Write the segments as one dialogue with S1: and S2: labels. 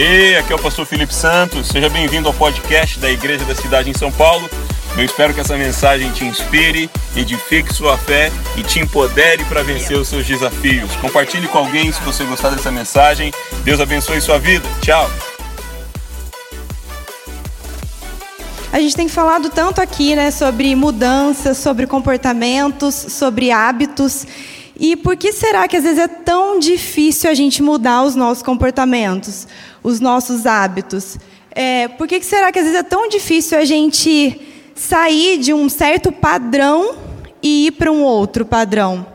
S1: Ei, aqui é o pastor Felipe Santos. Seja bem-vindo ao podcast da Igreja da Cidade em São Paulo. Eu espero que essa mensagem te inspire, edifique sua fé e te empodere para vencer os seus desafios. Compartilhe com alguém se você gostar dessa mensagem. Deus abençoe sua vida. Tchau.
S2: A gente tem falado tanto aqui, né, sobre mudanças, sobre comportamentos, sobre hábitos. E por que será que às vezes é tão difícil a gente mudar os nossos comportamentos? Os nossos hábitos. É, por que, que será que às vezes é tão difícil a gente sair de um certo padrão e ir para um outro padrão?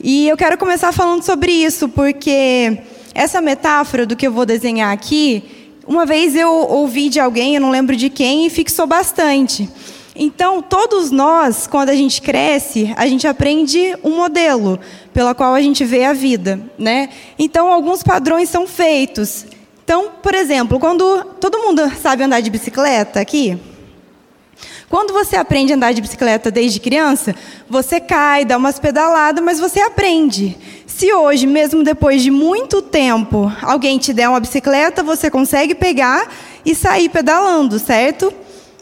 S2: E eu quero começar falando sobre isso, porque essa metáfora do que eu vou desenhar aqui, uma vez eu ouvi de alguém, eu não lembro de quem, e fixou bastante. Então, todos nós, quando a gente cresce, a gente aprende um modelo pela qual a gente vê a vida, né? Então, alguns padrões são feitos. Então, por exemplo, quando todo mundo sabe andar de bicicleta aqui, quando você aprende a andar de bicicleta desde criança, você cai, dá umas pedaladas, mas você aprende. Se hoje, mesmo depois de muito tempo, alguém te der uma bicicleta, você consegue pegar e sair pedalando, certo?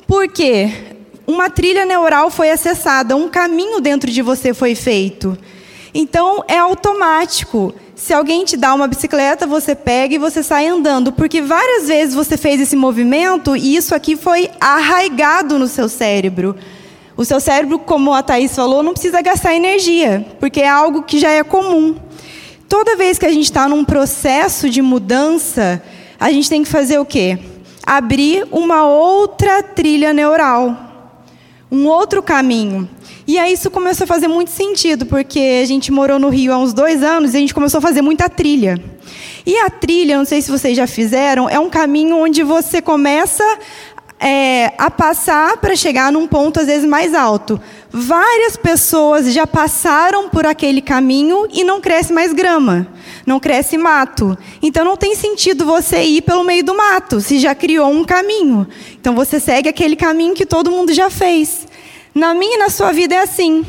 S2: Por quê? Uma trilha neural foi acessada, um caminho dentro de você foi feito. Então, é automático. Se alguém te dá uma bicicleta, você pega e você sai andando, porque várias vezes você fez esse movimento e isso aqui foi arraigado no seu cérebro. O seu cérebro, como a Thaís falou, não precisa gastar energia, porque é algo que já é comum. Toda vez que a gente está num processo de mudança, a gente tem que fazer o quê? Abrir uma outra trilha neural, um outro caminho. E aí isso começou a fazer muito sentido, porque a gente morou no Rio há uns dois anos e a gente começou a fazer muita trilha. E a trilha, não sei se vocês já fizeram, é um caminho onde você começa é, a passar para chegar num ponto às vezes mais alto. Várias pessoas já passaram por aquele caminho e não cresce mais grama, não cresce mato. Então não tem sentido você ir pelo meio do mato, se já criou um caminho. Então você segue aquele caminho que todo mundo já fez. Na minha e na sua vida é assim.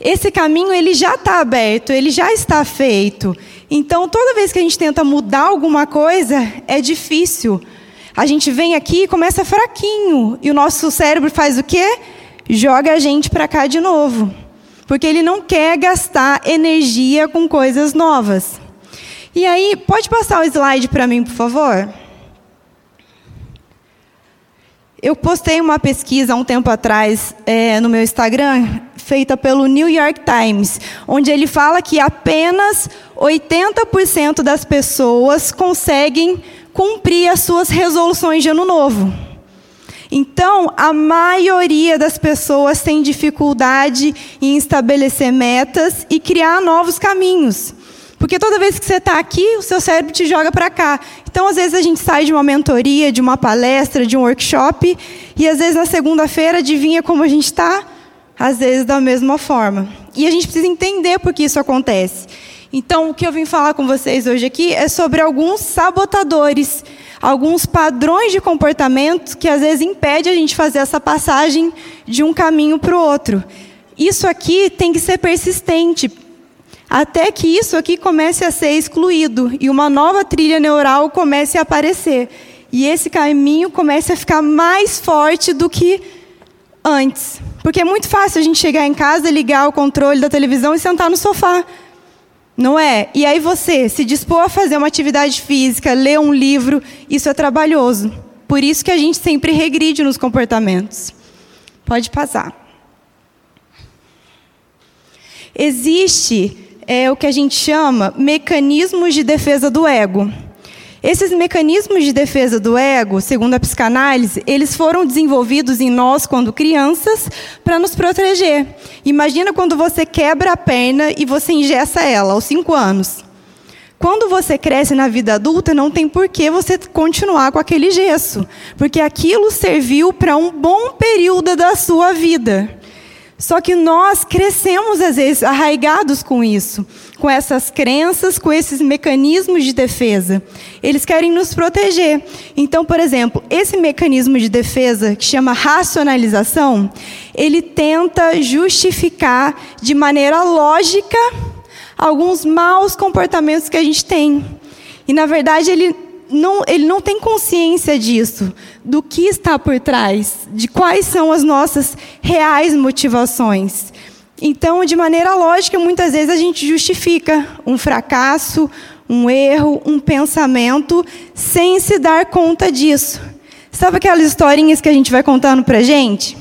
S2: Esse caminho ele já está aberto, ele já está feito. Então, toda vez que a gente tenta mudar alguma coisa, é difícil. A gente vem aqui e começa fraquinho. E o nosso cérebro faz o quê? Joga a gente para cá de novo. Porque ele não quer gastar energia com coisas novas. E aí, pode passar o slide para mim, por favor? Eu postei uma pesquisa há um tempo atrás é, no meu Instagram, feita pelo New York Times, onde ele fala que apenas 80% das pessoas conseguem cumprir as suas resoluções de ano novo. Então, a maioria das pessoas tem dificuldade em estabelecer metas e criar novos caminhos. Porque toda vez que você está aqui, o seu cérebro te joga para cá. Então, às vezes, a gente sai de uma mentoria, de uma palestra, de um workshop, e às vezes na segunda-feira adivinha como a gente está? Às vezes da mesma forma. E a gente precisa entender por que isso acontece. Então, o que eu vim falar com vocês hoje aqui é sobre alguns sabotadores, alguns padrões de comportamento que às vezes impedem a gente fazer essa passagem de um caminho para o outro. Isso aqui tem que ser persistente, até que isso aqui comece a ser excluído e uma nova trilha neural comece a aparecer. E esse caminho comece a ficar mais forte do que antes. Porque é muito fácil a gente chegar em casa, ligar o controle da televisão e sentar no sofá. Não é? E aí você se dispor a fazer uma atividade física, ler um livro, isso é trabalhoso. Por isso que a gente sempre regride nos comportamentos. Pode passar. Existe é o que a gente chama mecanismos de defesa do ego. Esses mecanismos de defesa do ego, segundo a psicanálise, eles foram desenvolvidos em nós quando crianças para nos proteger. Imagina quando você quebra a perna e você ingessa ela aos 5 anos. Quando você cresce na vida adulta, não tem por que você continuar com aquele gesso, porque aquilo serviu para um bom período da sua vida. Só que nós crescemos, às vezes, arraigados com isso, com essas crenças, com esses mecanismos de defesa. Eles querem nos proteger. Então, por exemplo, esse mecanismo de defesa, que chama racionalização, ele tenta justificar de maneira lógica alguns maus comportamentos que a gente tem. E, na verdade, ele não, ele não tem consciência disso, do que está por trás, de quais são as nossas reais motivações. Então, de maneira lógica, muitas vezes a gente justifica um fracasso, um erro, um pensamento, sem se dar conta disso. Sabe aquelas historinhas que a gente vai contando para gente?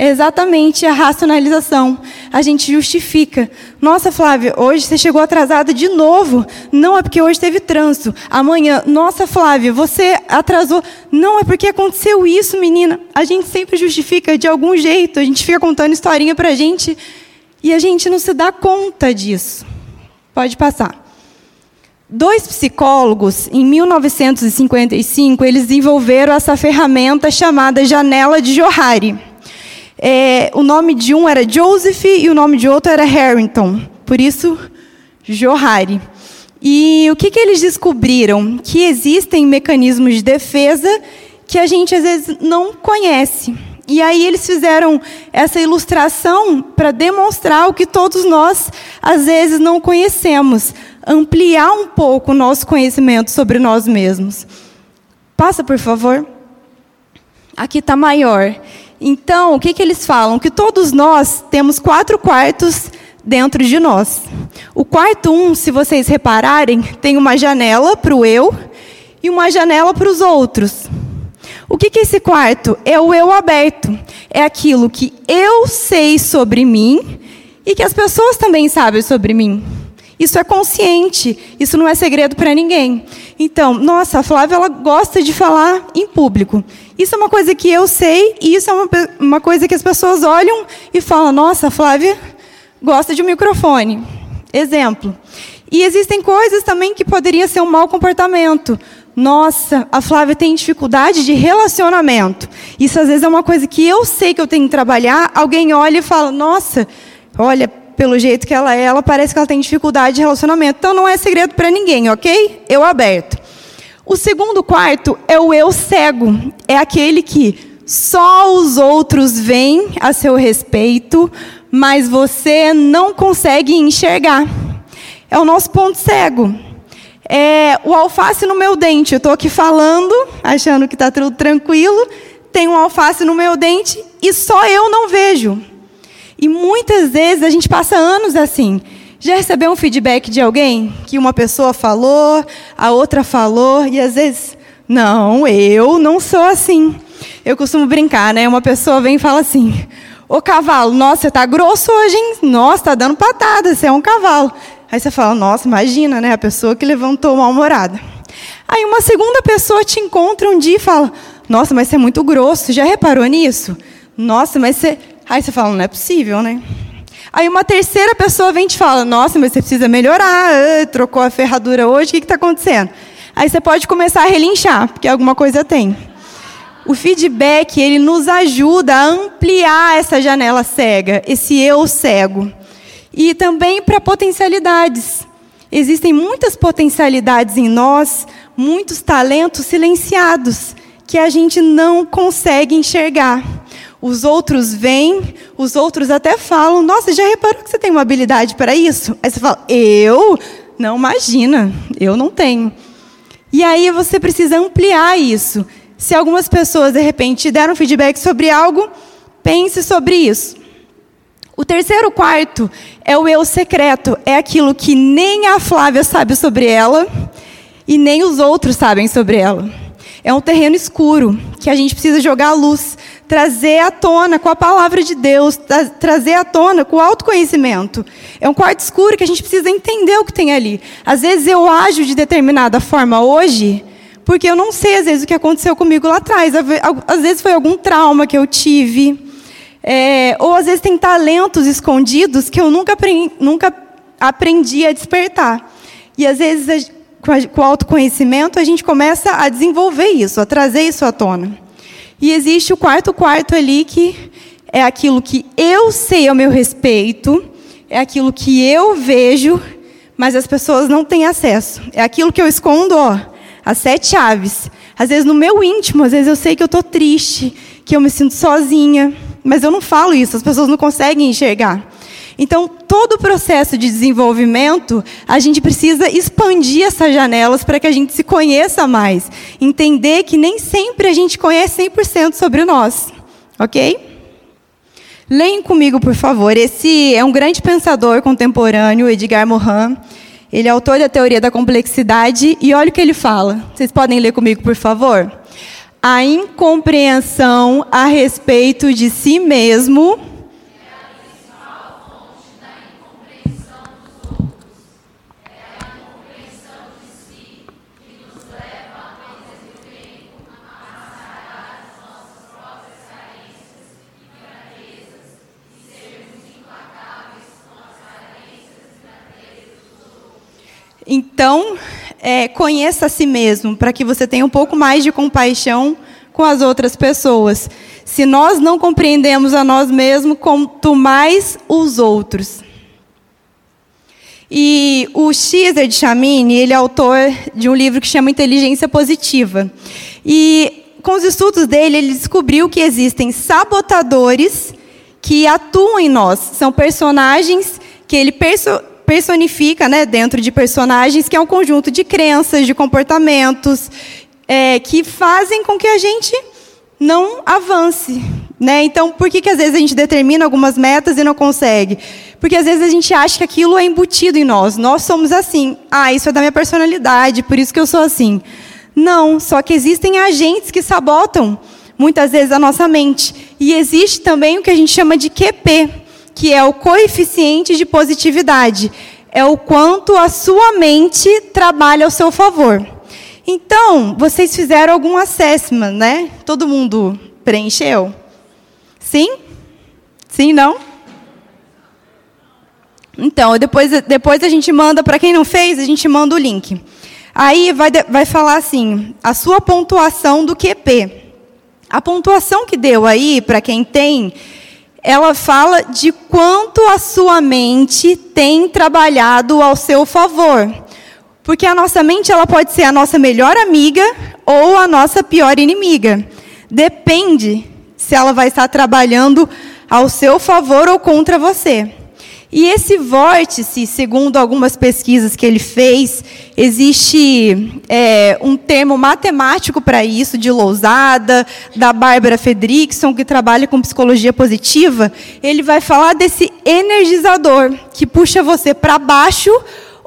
S2: É exatamente a racionalização. A gente justifica. Nossa, Flávia, hoje você chegou atrasada de novo. Não é porque hoje teve trânsito. Amanhã, nossa, Flávia, você atrasou. Não é porque aconteceu isso, menina. A gente sempre justifica de algum jeito. A gente fica contando historinha pra gente e a gente não se dá conta disso. Pode passar. Dois psicólogos, em 1955, eles desenvolveram essa ferramenta chamada janela de Johari. É, o nome de um era Joseph e o nome de outro era Harrington. Por isso, Johari. E o que, que eles descobriram? Que existem mecanismos de defesa que a gente às vezes não conhece. E aí eles fizeram essa ilustração para demonstrar o que todos nós às vezes não conhecemos, ampliar um pouco o nosso conhecimento sobre nós mesmos. Passa, por favor. Aqui está maior. Então, o que, que eles falam? Que todos nós temos quatro quartos dentro de nós. O quarto um, se vocês repararem, tem uma janela para o eu e uma janela para os outros. O que, que é esse quarto? É o eu aberto. É aquilo que eu sei sobre mim e que as pessoas também sabem sobre mim. Isso é consciente, isso não é segredo para ninguém. Então, nossa, a Flávia ela gosta de falar em público. Isso é uma coisa que eu sei e isso é uma, uma coisa que as pessoas olham e falam: nossa, a Flávia gosta de um microfone. Exemplo. E existem coisas também que poderiam ser um mau comportamento. Nossa, a Flávia tem dificuldade de relacionamento. Isso às vezes é uma coisa que eu sei que eu tenho que trabalhar. Alguém olha e fala: Nossa, olha, pelo jeito que ela é, ela parece que ela tem dificuldade de relacionamento. Então não é segredo para ninguém, ok? Eu aberto. O segundo quarto é o eu cego. É aquele que só os outros veem a seu respeito, mas você não consegue enxergar. É o nosso ponto cego. É o alface no meu dente. Eu estou aqui falando, achando que está tudo tranquilo. Tem um alface no meu dente e só eu não vejo. E muitas vezes a gente passa anos assim. Já recebeu um feedback de alguém que uma pessoa falou, a outra falou, e às vezes, não, eu não sou assim. Eu costumo brincar, né? Uma pessoa vem e fala assim: Ô cavalo, nossa, você tá grosso hoje, hein? Nossa, tá dando patada, você é um cavalo. Aí você fala: Nossa, imagina, né? A pessoa que levantou mal-humorada. Aí uma segunda pessoa te encontra um dia e fala: Nossa, mas você é muito grosso, já reparou nisso? Nossa, mas você. Aí você fala, não é possível, né? Aí uma terceira pessoa vem e te fala, nossa, mas você precisa melhorar, ah, trocou a ferradura hoje, o que está acontecendo? Aí você pode começar a relinchar, porque alguma coisa tem. O feedback, ele nos ajuda a ampliar essa janela cega, esse eu cego. E também para potencialidades. Existem muitas potencialidades em nós, muitos talentos silenciados, que a gente não consegue enxergar. Os outros vêm, os outros até falam: Nossa, já reparou que você tem uma habilidade para isso? Aí você fala: Eu? Não, imagina, eu não tenho. E aí você precisa ampliar isso. Se algumas pessoas, de repente, deram feedback sobre algo, pense sobre isso. O terceiro quarto é o eu secreto. É aquilo que nem a Flávia sabe sobre ela e nem os outros sabem sobre ela. É um terreno escuro que a gente precisa jogar a luz trazer à tona com a palavra de Deus, tra trazer à tona com o autoconhecimento. É um quarto escuro que a gente precisa entender o que tem ali. Às vezes eu ajo de determinada forma hoje, porque eu não sei às vezes o que aconteceu comigo lá atrás. Às vezes foi algum trauma que eu tive. É, ou às vezes tem talentos escondidos que eu nunca nunca aprendi a despertar. E às vezes, com o autoconhecimento, a gente começa a desenvolver isso, a trazer isso à tona. E existe o quarto quarto ali que é aquilo que eu sei ao meu respeito, é aquilo que eu vejo, mas as pessoas não têm acesso. É aquilo que eu escondo, ó, as sete chaves. Às vezes no meu íntimo, às vezes eu sei que eu estou triste, que eu me sinto sozinha, mas eu não falo isso, as pessoas não conseguem enxergar. Então, todo o processo de desenvolvimento, a gente precisa expandir essas janelas para que a gente se conheça mais. Entender que nem sempre a gente conhece 100% sobre nós. Ok? Leem comigo, por favor. Esse é um grande pensador contemporâneo, Edgar Morin. Ele é autor da teoria da complexidade e olha o que ele fala. Vocês podem ler comigo, por favor? A incompreensão a respeito de si mesmo Então, é, conheça a si mesmo, para que você tenha um pouco mais de compaixão com as outras pessoas. Se nós não compreendemos a nós mesmos, quanto mais os outros. E o Xer de Chamini, ele é autor de um livro que chama Inteligência Positiva. E com os estudos dele, ele descobriu que existem sabotadores que atuam em nós. São personagens que ele perso personifica né, dentro de personagens, que é um conjunto de crenças, de comportamentos, é, que fazem com que a gente não avance. Né? Então, por que, que às vezes a gente determina algumas metas e não consegue? Porque às vezes a gente acha que aquilo é embutido em nós. Nós somos assim. Ah, isso é da minha personalidade, por isso que eu sou assim. Não, só que existem agentes que sabotam muitas vezes a nossa mente. E existe também o que a gente chama de QP, que é o coeficiente de positividade. É o quanto a sua mente trabalha ao seu favor. Então, vocês fizeram algum assessment, né? Todo mundo preencheu? Sim? Sim, não? Então, depois, depois a gente manda, para quem não fez, a gente manda o link. Aí vai, vai falar assim, a sua pontuação do QP. A pontuação que deu aí, para quem tem, ela fala de quanto a sua mente tem trabalhado ao seu favor. Porque a nossa mente ela pode ser a nossa melhor amiga ou a nossa pior inimiga. Depende se ela vai estar trabalhando ao seu favor ou contra você. E esse vórtice, segundo algumas pesquisas que ele fez, existe é, um termo matemático para isso, de Lousada, da Bárbara Fedrickson, que trabalha com psicologia positiva. Ele vai falar desse energizador, que puxa você para baixo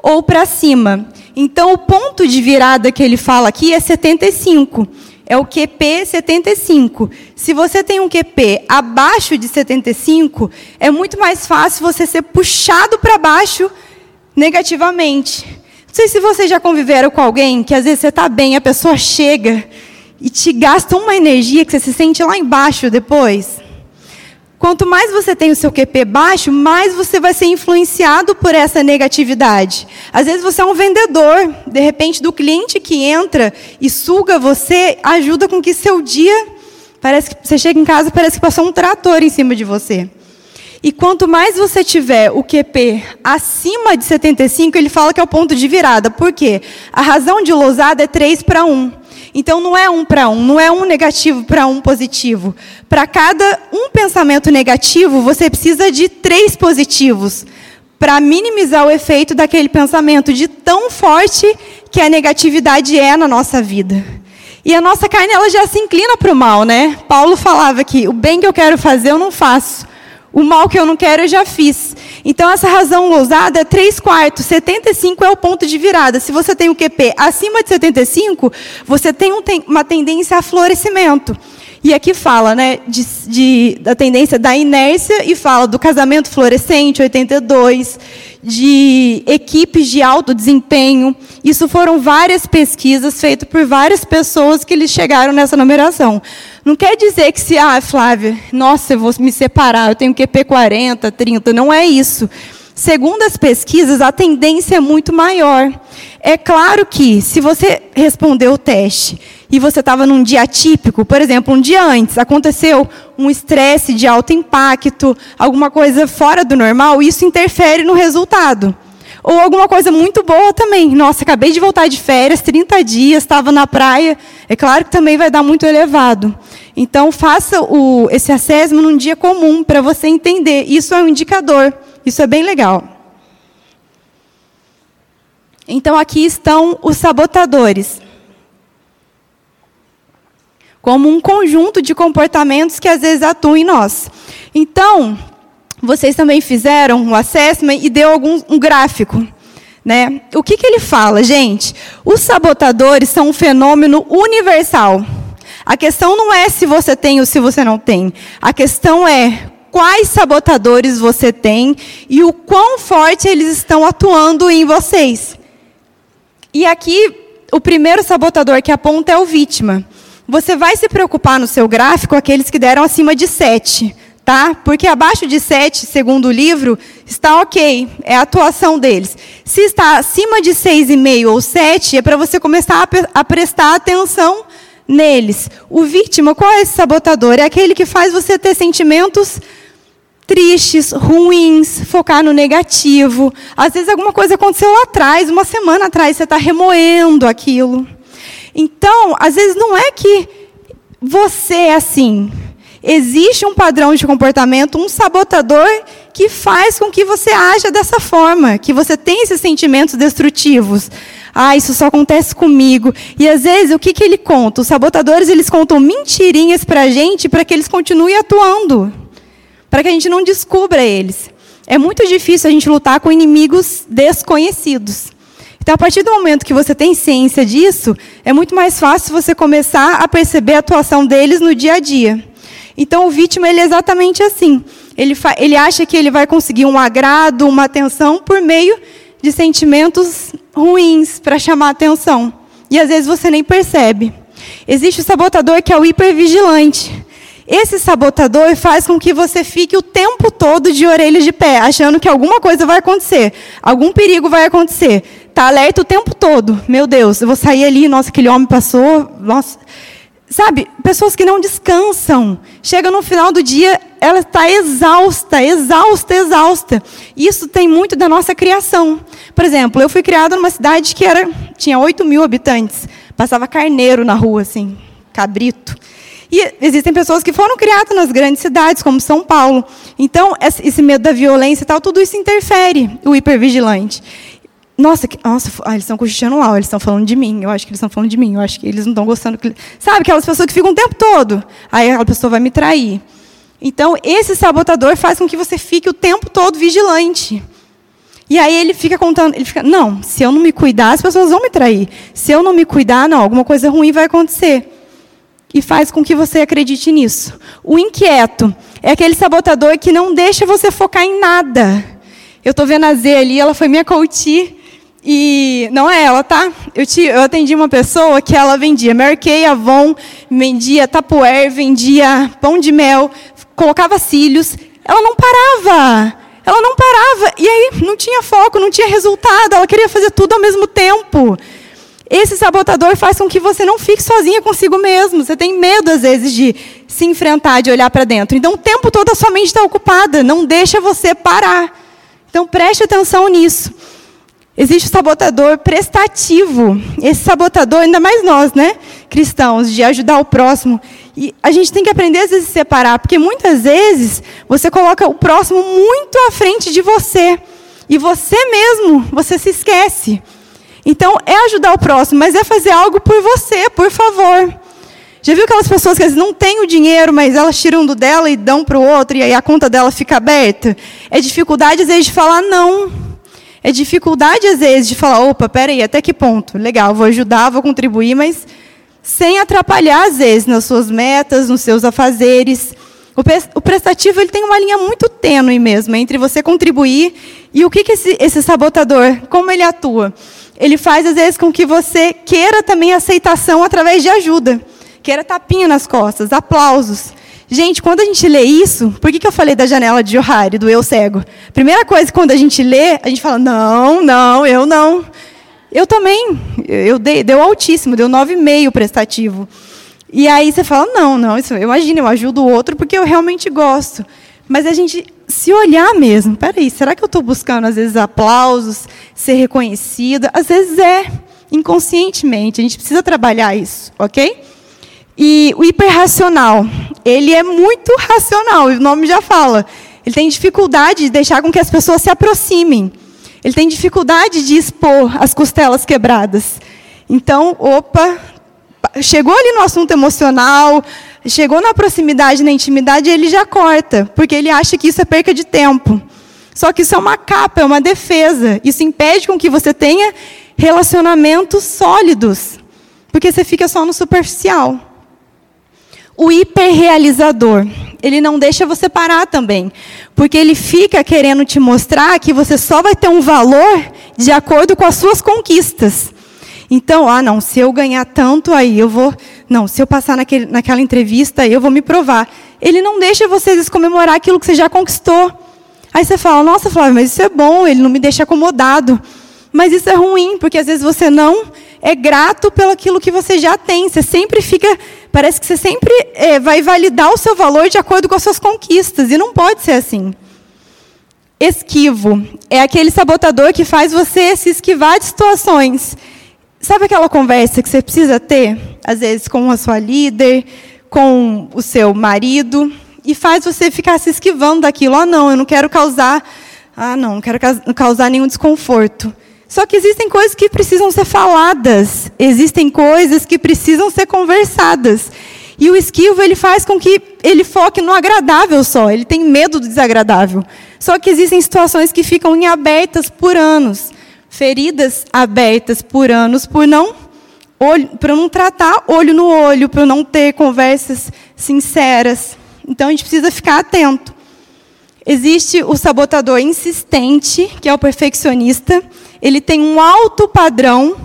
S2: ou para cima. Então, o ponto de virada que ele fala aqui é 75 é o QP 75. Se você tem um QP abaixo de 75, é muito mais fácil você ser puxado para baixo negativamente. Não sei se vocês já conviveram com alguém que às vezes você está bem, a pessoa chega e te gasta uma energia que você se sente lá embaixo depois. Quanto mais você tem o seu QP baixo, mais você vai ser influenciado por essa negatividade. Às vezes você é um vendedor, de repente do cliente que entra e suga você, ajuda com que seu dia parece que você chega em casa parece que passou um trator em cima de você. E quanto mais você tiver o QP acima de 75, ele fala que é o ponto de virada. Por quê? A razão de lousada é 3 para 1. Então não é um para um, não é um negativo para um positivo. Para cada um pensamento negativo, você precisa de três positivos para minimizar o efeito daquele pensamento de tão forte que a negatividade é na nossa vida. E a nossa carne ela já se inclina para o mal, né? Paulo falava que o bem que eu quero fazer eu não faço. O mal que eu não quero eu já fiz. Então, essa razão ousada é 3 quartos. 75 é o ponto de virada. Se você tem o QP acima de 75, você tem um, uma tendência a florescimento. E aqui fala né, de, de, da tendência da inércia e fala do casamento florescente, 82, de equipes de alto desempenho. Isso foram várias pesquisas feitas por várias pessoas que eles chegaram nessa numeração. Não quer dizer que se, ah, Flávia, nossa, eu vou me separar, eu tenho QP 40, 30. Não é isso. Segundo as pesquisas, a tendência é muito maior. É claro que, se você respondeu o teste e você estava num dia atípico, por exemplo, um dia antes, aconteceu um estresse de alto impacto, alguma coisa fora do normal, isso interfere no resultado. Ou alguma coisa muito boa também. Nossa, acabei de voltar de férias, 30 dias, estava na praia. É claro que também vai dar muito elevado. Então, faça o, esse assessment num dia comum, para você entender. Isso é um indicador Isso é bem legal. Então aqui estão os sabotadores. Como um conjunto de comportamentos que às vezes atuam em nós. Então, vocês também fizeram um assessment e deu algum um gráfico. Né? O que, que ele fala, gente? Os sabotadores são um fenômeno universal. A questão não é se você tem ou se você não tem. A questão é quais sabotadores você tem e o quão forte eles estão atuando em vocês. E aqui, o primeiro sabotador que aponta é o vítima. Você vai se preocupar no seu gráfico aqueles que deram acima de 7, tá? Porque abaixo de 7, segundo o livro, está ok, é a atuação deles. Se está acima de 6,5 ou 7, é para você começar a, a prestar atenção neles. O vítima, qual é esse sabotador? É aquele que faz você ter sentimentos tristes, ruins, focar no negativo. Às vezes alguma coisa aconteceu lá atrás, uma semana atrás, você está remoendo aquilo. Então, às vezes não é que você é assim. Existe um padrão de comportamento, um sabotador que faz com que você haja dessa forma, que você tenha esses sentimentos destrutivos. Ah, isso só acontece comigo. E às vezes, o que, que ele conta? Os sabotadores, eles contam mentirinhas para a gente para que eles continuem atuando. Para que a gente não descubra eles. É muito difícil a gente lutar com inimigos desconhecidos. Então, a partir do momento que você tem ciência disso, é muito mais fácil você começar a perceber a atuação deles no dia a dia. Então, o vítima ele é exatamente assim. Ele, ele acha que ele vai conseguir um agrado, uma atenção por meio de sentimentos ruins para chamar atenção. E às vezes você nem percebe. Existe o sabotador que é o hipervigilante. Esse sabotador faz com que você fique o tempo todo de orelhas de pé, achando que alguma coisa vai acontecer, algum perigo vai acontecer. Está alerta o tempo todo. Meu Deus, eu vou sair ali, nossa, aquele homem passou, nossa. Sabe, pessoas que não descansam. Chega no final do dia, ela está exausta, exausta, exausta. Isso tem muito da nossa criação. Por exemplo, eu fui criada numa cidade que era, tinha 8 mil habitantes. Passava carneiro na rua, assim, cabrito. E existem pessoas que foram criadas nas grandes cidades, como São Paulo. Então, esse medo da violência e tal, tudo isso interfere o hipervigilante. Nossa, que, nossa ah, eles estão cochichando lá, eles estão falando de mim. Eu acho que eles estão falando de mim. Eu acho que eles não estão gostando. Que... Sabe, aquelas pessoas que ficam o tempo todo. Aí aquela pessoa vai me trair. Então, esse sabotador faz com que você fique o tempo todo vigilante. E aí ele fica contando, ele fica, não, se eu não me cuidar, as pessoas vão me trair. Se eu não me cuidar, não, alguma coisa ruim vai acontecer e faz com que você acredite nisso. O inquieto é aquele sabotador que não deixa você focar em nada. Eu estou vendo a Z ali, ela foi minha coach e não é ela, tá? Eu, te, eu atendi uma pessoa que ela vendia Mary Kay, Avon, vendia Tupperware, vendia pão de mel, colocava cílios. Ela não parava. Ela não parava. E aí não tinha foco, não tinha resultado. Ela queria fazer tudo ao mesmo tempo. Esse sabotador faz com que você não fique sozinha consigo mesmo. Você tem medo, às vezes, de se enfrentar, de olhar para dentro. Então, o tempo todo a sua mente está ocupada. Não deixa você parar. Então, preste atenção nisso. Existe o sabotador prestativo. Esse sabotador, ainda mais nós, né, cristãos, de ajudar o próximo. E a gente tem que aprender, às vezes, a se separar. Porque, muitas vezes, você coloca o próximo muito à frente de você. E você mesmo, você se esquece. Então, é ajudar o próximo, mas é fazer algo por você, por favor. Já viu aquelas pessoas que às vezes não têm o dinheiro, mas elas tiram do dela e dão para o outro, e aí a conta dela fica aberta? É dificuldade, às vezes, de falar não. É dificuldade, às vezes, de falar, opa, peraí, até que ponto? Legal, vou ajudar, vou contribuir, mas sem atrapalhar, às vezes, nas suas metas, nos seus afazeres. O prestativo ele tem uma linha muito tênue mesmo, entre você contribuir e o que, que esse, esse sabotador, como ele atua? ele faz às vezes com que você queira também aceitação através de ajuda. Queira tapinha nas costas, aplausos. Gente, quando a gente lê isso, por que, que eu falei da janela de Johari, do eu cego? Primeira coisa, quando a gente lê, a gente fala, não, não, eu não. Eu também, eu dei, deu altíssimo, deu 9,5 prestativo. E aí você fala, não, não, isso, imagina, eu ajudo o outro porque eu realmente gosto. Mas a gente se olhar mesmo, peraí, será que eu estou buscando, às vezes, aplausos, ser reconhecida? Às vezes é, inconscientemente, a gente precisa trabalhar isso, ok? E o hiperracional, ele é muito racional, o nome já fala. Ele tem dificuldade de deixar com que as pessoas se aproximem. Ele tem dificuldade de expor as costelas quebradas. Então, opa, chegou ali no assunto emocional, chegou na proximidade, na intimidade, ele já corta, porque ele acha que isso é perca de tempo. Só que isso é uma capa, é uma defesa. Isso impede com que você tenha relacionamentos sólidos, porque você fica só no superficial. O hiperrealizador, ele não deixa você parar também, porque ele fica querendo te mostrar que você só vai ter um valor de acordo com as suas conquistas. Então, ah, não, se eu ganhar tanto aí, eu vou. Não, se eu passar naquele, naquela entrevista eu vou me provar. Ele não deixa vocês comemorar aquilo que você já conquistou. Aí você fala, nossa, Flávio, mas isso é bom, ele não me deixa acomodado. Mas isso é ruim, porque às vezes você não é grato pelo aquilo que você já tem. Você sempre fica, parece que você sempre é, vai validar o seu valor de acordo com as suas conquistas. E não pode ser assim. Esquivo é aquele sabotador que faz você se esquivar de situações. Sabe aquela conversa que você precisa ter, às vezes, com a sua líder, com o seu marido, e faz você ficar se esquivando daquilo. Ah, não, eu não quero causar. Ah, não, não quero causar nenhum desconforto. Só que existem coisas que precisam ser faladas, existem coisas que precisam ser conversadas. E o esquivo ele faz com que ele foque no agradável só, ele tem medo do desagradável. Só que existem situações que ficam em abertas por anos, feridas abertas por anos, por não para não tratar olho no olho, para não ter conversas sinceras. Então a gente precisa ficar atento. Existe o sabotador insistente, que é o perfeccionista. Ele tem um alto padrão,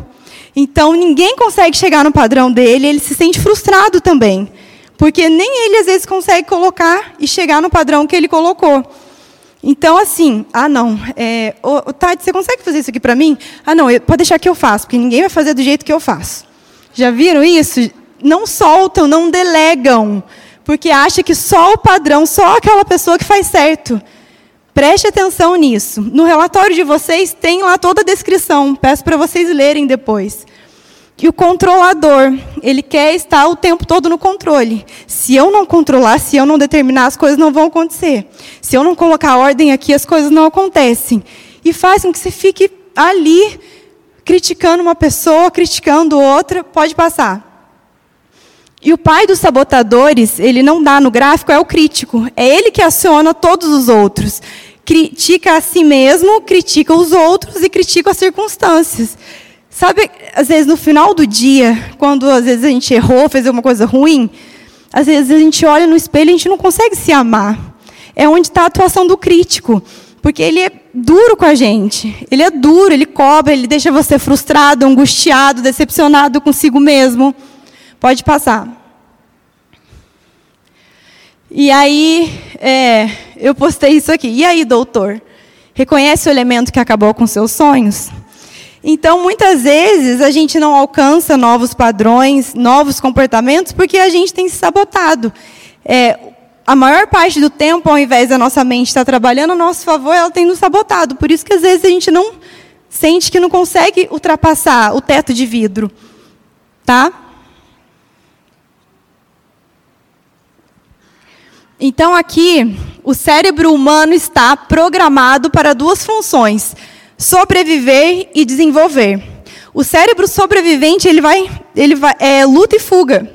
S2: então ninguém consegue chegar no padrão dele, ele se sente frustrado também. Porque nem ele às vezes consegue colocar e chegar no padrão que ele colocou. Então, assim, ah, não, é, ô, Tati, você consegue fazer isso aqui para mim? Ah, não, pode deixar que eu faço, porque ninguém vai fazer do jeito que eu faço. Já viram isso? Não soltam, não delegam porque acha que só o padrão, só aquela pessoa que faz certo. Preste atenção nisso. No relatório de vocês tem lá toda a descrição. Peço para vocês lerem depois. Que o controlador, ele quer estar o tempo todo no controle. Se eu não controlar, se eu não determinar, as coisas não vão acontecer. Se eu não colocar ordem aqui, as coisas não acontecem. E faz com que você fique ali criticando uma pessoa, criticando outra, pode passar. E o pai dos sabotadores, ele não dá no gráfico, é o crítico. É ele que aciona todos os outros. Critica a si mesmo, critica os outros e critica as circunstâncias. Sabe, às vezes no final do dia, quando às vezes a gente errou, fez alguma coisa ruim, às vezes a gente olha no espelho e a gente não consegue se amar. É onde está a atuação do crítico. Porque ele é duro com a gente. Ele é duro, ele cobra, ele deixa você frustrado, angustiado, decepcionado consigo mesmo. Pode passar. E aí, é, eu postei isso aqui. E aí, doutor? Reconhece o elemento que acabou com seus sonhos? Então, muitas vezes, a gente não alcança novos padrões, novos comportamentos, porque a gente tem se sabotado. É, a maior parte do tempo, ao invés da nossa mente estar trabalhando a nosso favor, ela tem nos sabotado. Por isso que, às vezes, a gente não sente que não consegue ultrapassar o teto de vidro. Tá? Então, aqui, o cérebro humano está programado para duas funções: sobreviver e desenvolver. O cérebro sobrevivente, ele vai, ele vai, é luta e fuga.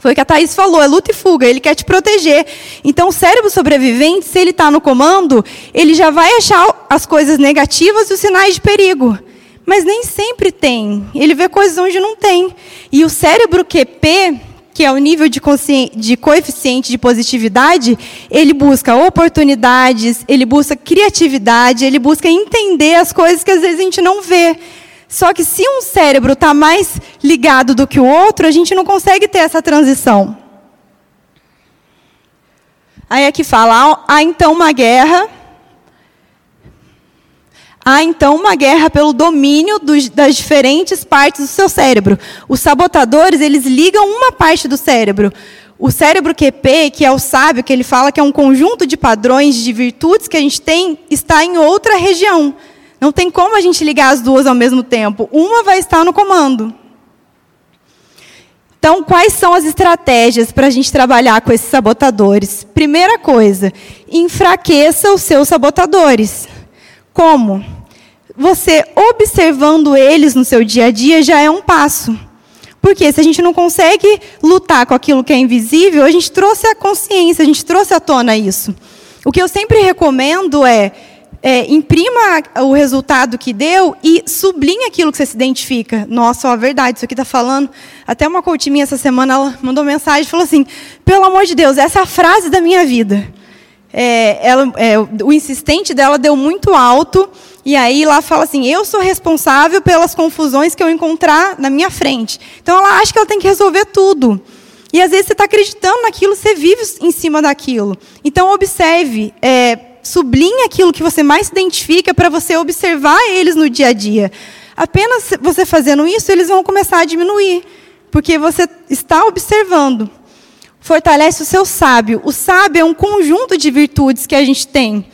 S2: Foi o que a Thaís falou, é luta e fuga, ele quer te proteger. Então, o cérebro sobrevivente, se ele está no comando, ele já vai achar as coisas negativas e os sinais de perigo. Mas nem sempre tem. Ele vê coisas onde não tem. E o cérebro QP, que é o nível de, de, coeficiente de positividade, ele busca oportunidades, ele busca criatividade, ele busca entender as coisas que às vezes a gente não vê. Só que se um cérebro está mais ligado do que o outro, a gente não consegue ter essa transição. Aí aqui fala, há então uma guerra há então uma guerra pelo domínio dos, das diferentes partes do seu cérebro. Os sabotadores, eles ligam uma parte do cérebro. O cérebro QP, que é o sábio, que ele fala que é um conjunto de padrões, de virtudes que a gente tem, está em outra região. Não tem como a gente ligar as duas ao mesmo tempo. Uma vai estar no comando. Então, quais são as estratégias para a gente trabalhar com esses sabotadores? Primeira coisa, enfraqueça os seus sabotadores. Como? Você observando eles no seu dia a dia já é um passo. Porque se a gente não consegue lutar com aquilo que é invisível, a gente trouxe a consciência, a gente trouxe à tona isso. O que eu sempre recomendo é é, imprima o resultado que deu e sublinhe aquilo que você se identifica. Nossa, ó, verdade, isso aqui está falando. Até uma coach minha essa semana, ela mandou mensagem e falou assim: pelo amor de Deus, essa é a frase da minha vida. É, ela, é, o insistente dela deu muito alto, e aí lá fala assim: eu sou responsável pelas confusões que eu encontrar na minha frente. Então ela acha que ela tem que resolver tudo. E às vezes você está acreditando naquilo, você vive em cima daquilo. Então observe. É, sublinhe aquilo que você mais se identifica para você observar eles no dia a dia. Apenas você fazendo isso, eles vão começar a diminuir, porque você está observando. Fortalece o seu sábio. O sábio é um conjunto de virtudes que a gente tem.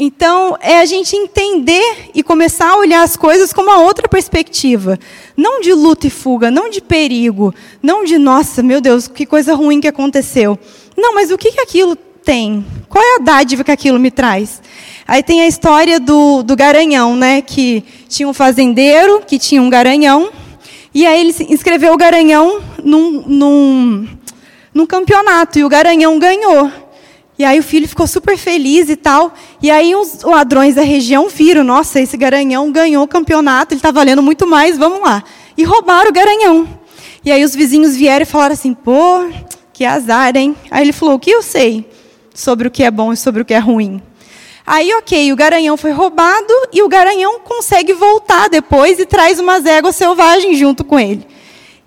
S2: Então, é a gente entender e começar a olhar as coisas com uma outra perspectiva. Não de luta e fuga, não de perigo, não de, nossa, meu Deus, que coisa ruim que aconteceu. Não, mas o que, que aquilo tem? Qual é a dádiva que aquilo me traz? Aí tem a história do, do garanhão, né? Que tinha um fazendeiro que tinha um garanhão. E aí ele inscreveu o garanhão num, num, num campeonato. E o garanhão ganhou. E aí o filho ficou super feliz e tal. E aí os ladrões da região viram, nossa, esse garanhão ganhou o campeonato, ele está valendo muito mais, vamos lá. E roubaram o garanhão. E aí os vizinhos vieram e falaram assim, pô, que azar, hein? Aí ele falou, o que eu sei? sobre o que é bom e sobre o que é ruim. Aí, ok, o garanhão foi roubado e o garanhão consegue voltar depois e traz umas éguas selvagens junto com ele.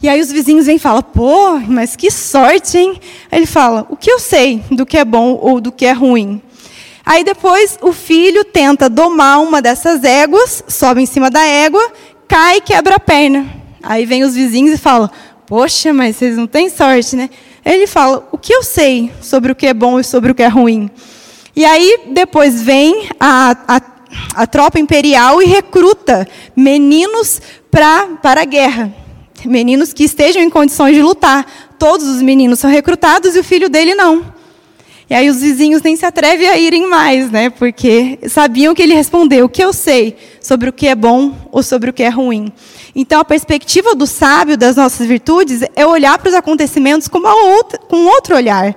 S2: E aí os vizinhos vêm e falam, pô, mas que sorte, hein? Ele fala, o que eu sei do que é bom ou do que é ruim? Aí depois o filho tenta domar uma dessas éguas, sobe em cima da égua, cai e quebra a perna. Aí vem os vizinhos e falam, poxa, mas vocês não têm sorte, né? Ele fala: o que eu sei sobre o que é bom e sobre o que é ruim? E aí depois vem a, a, a tropa imperial e recruta meninos pra, para a guerra. Meninos que estejam em condições de lutar. Todos os meninos são recrutados e o filho dele não. E aí os vizinhos nem se atrevem a irem mais, né? Porque sabiam que ele respondeu: o que eu sei sobre o que é bom ou sobre o que é ruim. Então, a perspectiva do sábio das nossas virtudes é olhar para os acontecimentos com, outra, com outro olhar.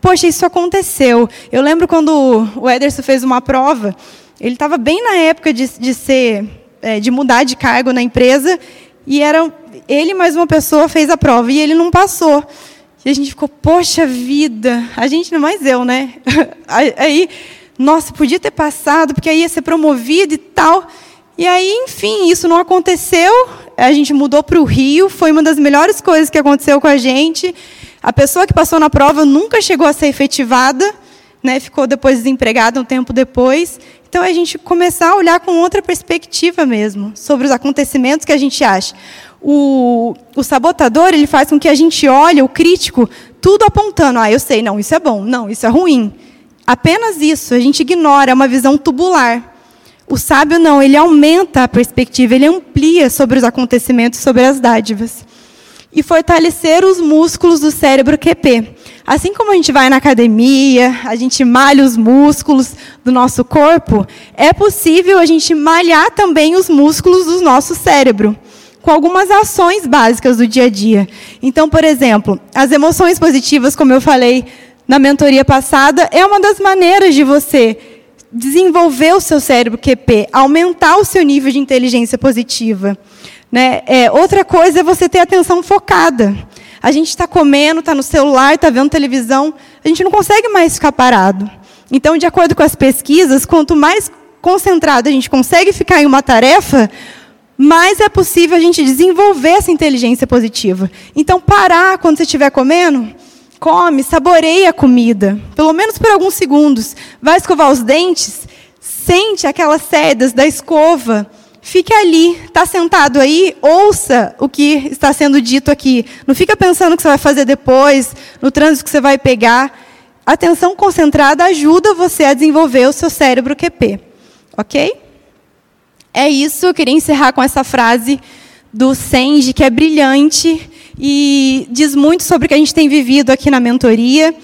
S2: Poxa, isso aconteceu. Eu lembro quando o Ederson fez uma prova, ele estava bem na época de, de ser, é, de mudar de cargo na empresa, e era ele mais uma pessoa fez a prova e ele não passou. E a gente ficou, poxa vida, a gente não mais eu, né? Aí, nossa, podia ter passado, porque aí ia ser promovido e tal. E aí, enfim, isso não aconteceu. A gente mudou para o Rio, foi uma das melhores coisas que aconteceu com a gente. A pessoa que passou na prova nunca chegou a ser efetivada, né? ficou depois desempregada um tempo depois. Então, a gente começar a olhar com outra perspectiva mesmo, sobre os acontecimentos que a gente acha. O, o sabotador, ele faz com que a gente olhe, o crítico, tudo apontando. Ah, eu sei, não, isso é bom, não, isso é ruim. Apenas isso, a gente ignora, é uma visão tubular. O sábio não, ele aumenta a perspectiva, ele amplia sobre os acontecimentos, sobre as dádivas. E fortalecer os músculos do cérebro QP. Assim como a gente vai na academia, a gente malha os músculos do nosso corpo, é possível a gente malhar também os músculos do nosso cérebro, com algumas ações básicas do dia a dia. Então, por exemplo, as emoções positivas, como eu falei na mentoria passada, é uma das maneiras de você desenvolver o seu cérebro QP, aumentar o seu nível de inteligência positiva. Né? É, outra coisa é você ter atenção focada. A gente está comendo, está no celular, está vendo televisão, a gente não consegue mais ficar parado. Então, de acordo com as pesquisas, quanto mais concentrado a gente consegue ficar em uma tarefa, mais é possível a gente desenvolver essa inteligência positiva. Então, parar quando você estiver comendo, Come, saboreia a comida, pelo menos por alguns segundos. Vai escovar os dentes, sente aquelas sedas da escova. Fique ali, está sentado aí, ouça o que está sendo dito aqui. Não fica pensando o que você vai fazer depois, no trânsito que você vai pegar. Atenção concentrada ajuda você a desenvolver o seu cérebro QP. Ok? É isso, eu queria encerrar com essa frase do Senge, que é brilhante e diz muito sobre o que a gente tem vivido aqui na mentoria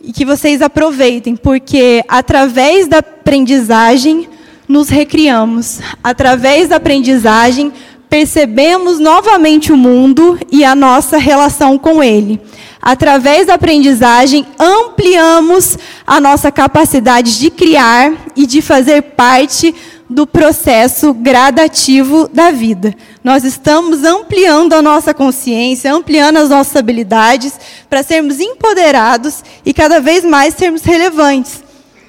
S2: e que vocês aproveitem, porque através da aprendizagem nos recriamos. Através da aprendizagem percebemos novamente o mundo e a nossa relação com ele. Através da aprendizagem, ampliamos a nossa capacidade de criar e de fazer parte do processo gradativo da vida. Nós estamos ampliando a nossa consciência, ampliando as nossas habilidades para sermos empoderados e cada vez mais sermos relevantes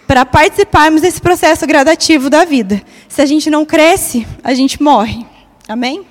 S2: para participarmos desse processo gradativo da vida. Se a gente não cresce, a gente morre. Amém?